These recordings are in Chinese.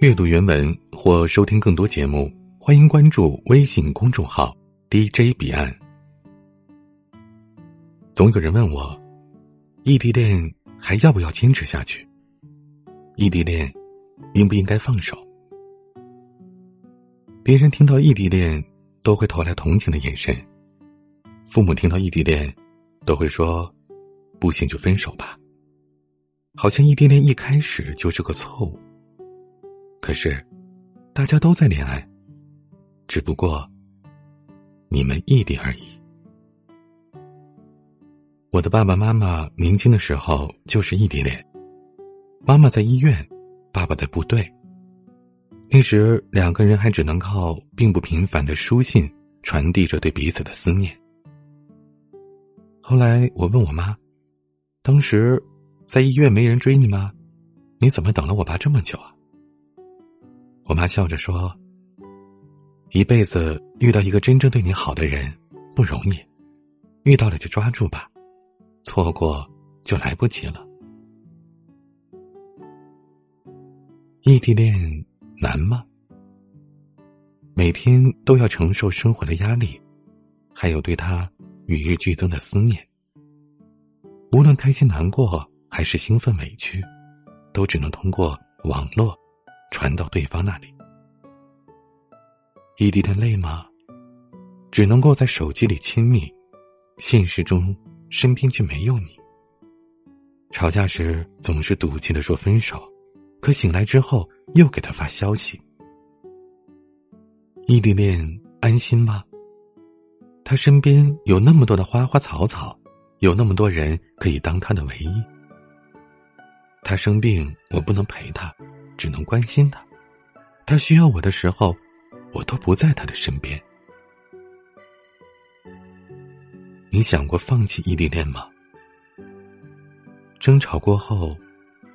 阅读原文或收听更多节目，欢迎关注微信公众号 DJ 彼岸。总有人问我，异地恋还要不要坚持下去？异地恋应不应该放手？别人听到异地恋都会投来同情的眼神，父母听到异地恋都会说：“不行就分手吧。”好像异地恋一开始就是个错误。可是，大家都在恋爱，只不过你们异地而已。我的爸爸妈妈年轻的时候就是异地恋，妈妈在医院，爸爸在部队。那时两个人还只能靠并不频繁的书信传递着对彼此的思念。后来我问我妈，当时。在医院没人追你吗？你怎么等了我爸这么久啊？我妈笑着说：“一辈子遇到一个真正对你好的人不容易，遇到了就抓住吧，错过就来不及了。”异地恋难吗？每天都要承受生活的压力，还有对他与日俱增的思念，无论开心难过。还是兴奋委屈，都只能通过网络传到对方那里。异地恋累吗？只能够在手机里亲密，现实中身边却没有你。吵架时总是赌气的说分手，可醒来之后又给他发消息。异地恋安心吗？他身边有那么多的花花草草，有那么多人可以当他的唯一。他生病，我不能陪他，只能关心他。他需要我的时候，我都不在他的身边。你想过放弃异地恋吗？争吵过后，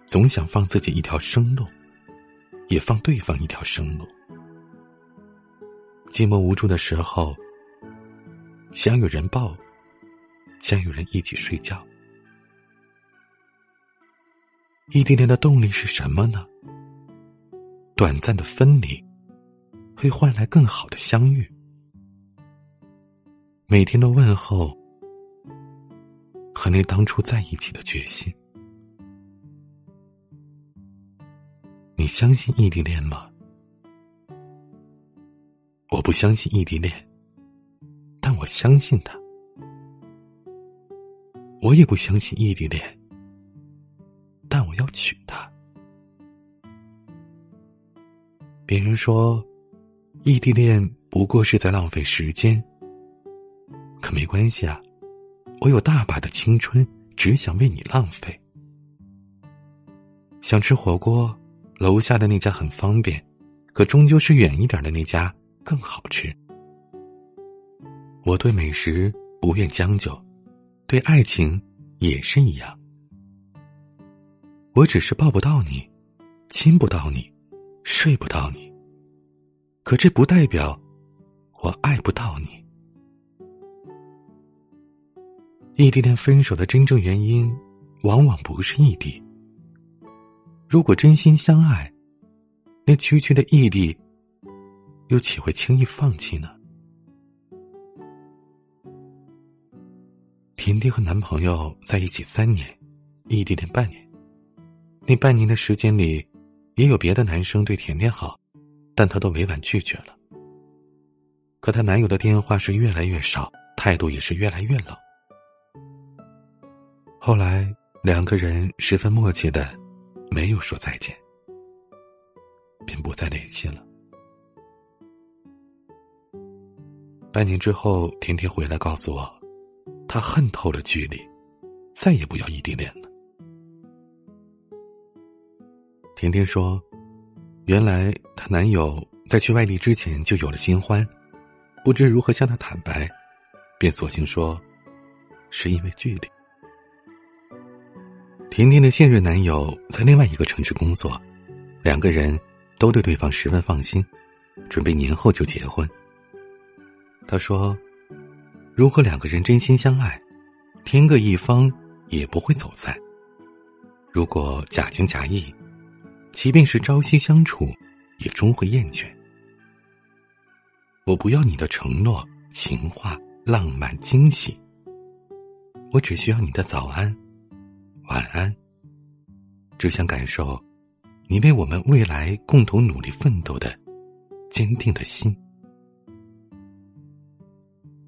总想放自己一条生路，也放对方一条生路。寂寞无助的时候，想有人抱，想有人一起睡觉。异地恋的动力是什么呢？短暂的分离，会换来更好的相遇。每天的问候，和那当初在一起的决心。你相信异地恋吗？我不相信异地恋，但我相信他。我也不相信异地恋。但我要娶她。别人说，异地恋不过是在浪费时间。可没关系啊，我有大把的青春，只想为你浪费。想吃火锅，楼下的那家很方便，可终究是远一点的那家更好吃。我对美食不愿将就，对爱情也是一样。我只是抱不到你，亲不到你，睡不到你。可这不代表我爱不到你。异地恋分手的真正原因，往往不是异地。如果真心相爱，那区区的异地，又岂会轻易放弃呢？甜甜和男朋友在一起三年，异地恋半年。那半年的时间里，也有别的男生对甜甜好，但她都委婉拒绝了。可她男友的电话是越来越少，态度也是越来越冷。后来两个人十分默契的，没有说再见，便不再联系了。半年之后，甜甜回来告诉我，她恨透了距离，再也不要异地恋了。甜甜说：“原来她男友在去外地之前就有了新欢，不知如何向她坦白，便索性说，是因为距离。”甜甜的现任男友在另外一个城市工作，两个人都对对方十分放心，准备年后就结婚。他说：“如果两个人真心相爱，天各一方也不会走散。如果假情假意。”即便是朝夕相处，也终会厌倦。我不要你的承诺、情话、浪漫、惊喜，我只需要你的早安、晚安。只想感受你为我们未来共同努力奋斗的坚定的心。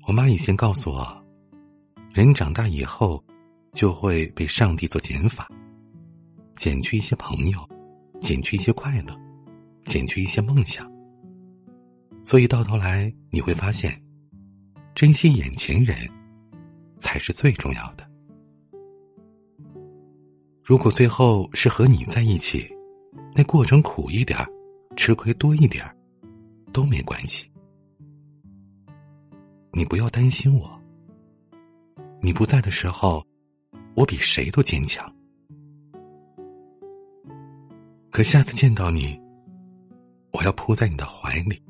我妈以前告诉我，人长大以后就会被上帝做减法，减去一些朋友，减去一些快乐，减去一些梦想。所以到头来你会发现，珍惜眼前人才是最重要的。如果最后是和你在一起，那过程苦一点吃亏多一点都没关系。你不要担心我。你不在的时候，我比谁都坚强。可下次见到你，我要扑在你的怀里。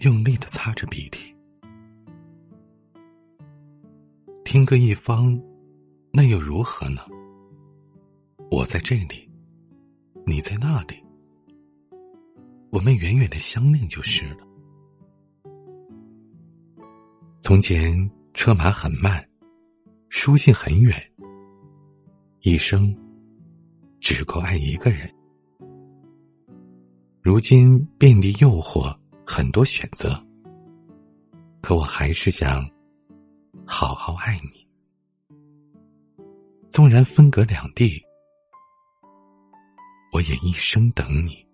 用力的擦着鼻涕，天各一方，那又如何呢？我在这里，你在那里，我们远远的相恋就是了。从前车马很慢，书信很远，一生只够爱一个人。如今遍地诱惑。很多选择，可我还是想好好爱你。纵然分隔两地，我也一生等你。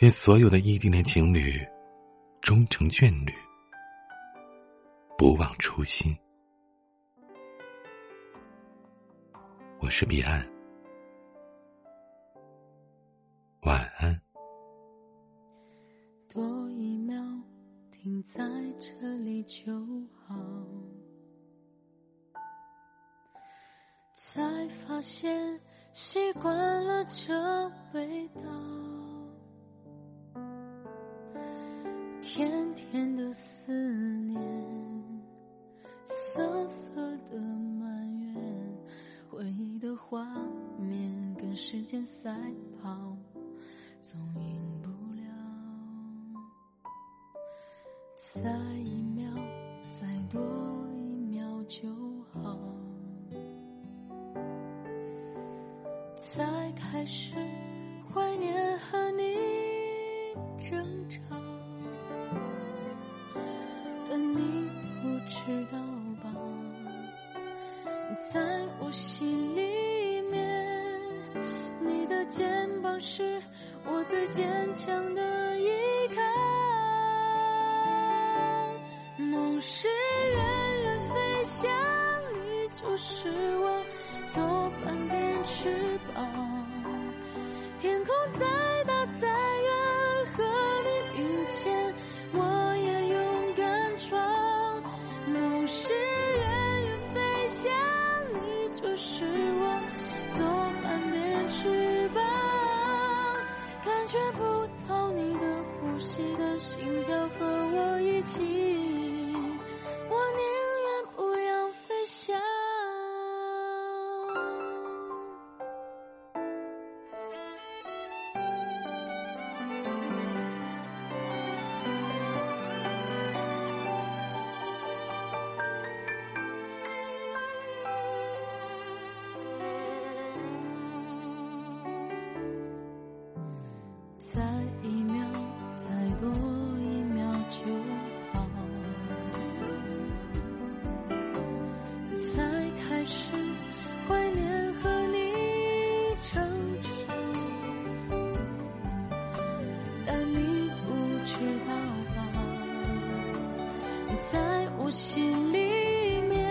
愿所有的异地恋情侣终成眷侣，不忘初心。我是彼岸。晚安。多一秒停在这里就好，才发现习惯了这味道，再一秒，再多一秒就好。才开始怀念和你争吵，但你不知道吧，在我心里面，你的肩膀是。我最坚强的依是远远飞翔，你就是我左半边翅膀。再一秒，再多一秒就好。才开始怀念和你争吵，但你不知道吧，在我心里面，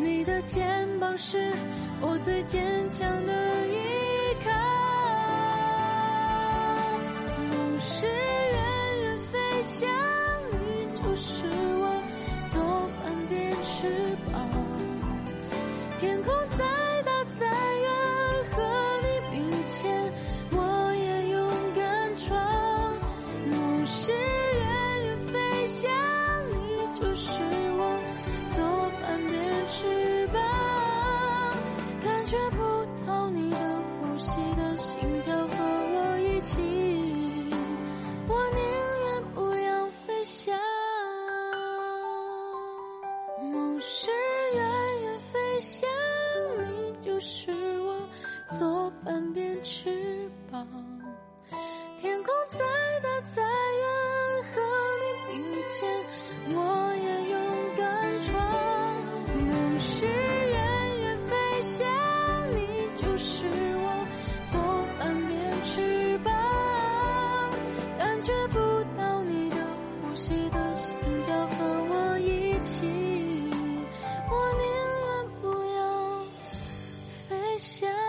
你的肩膀是我最坚强的依想。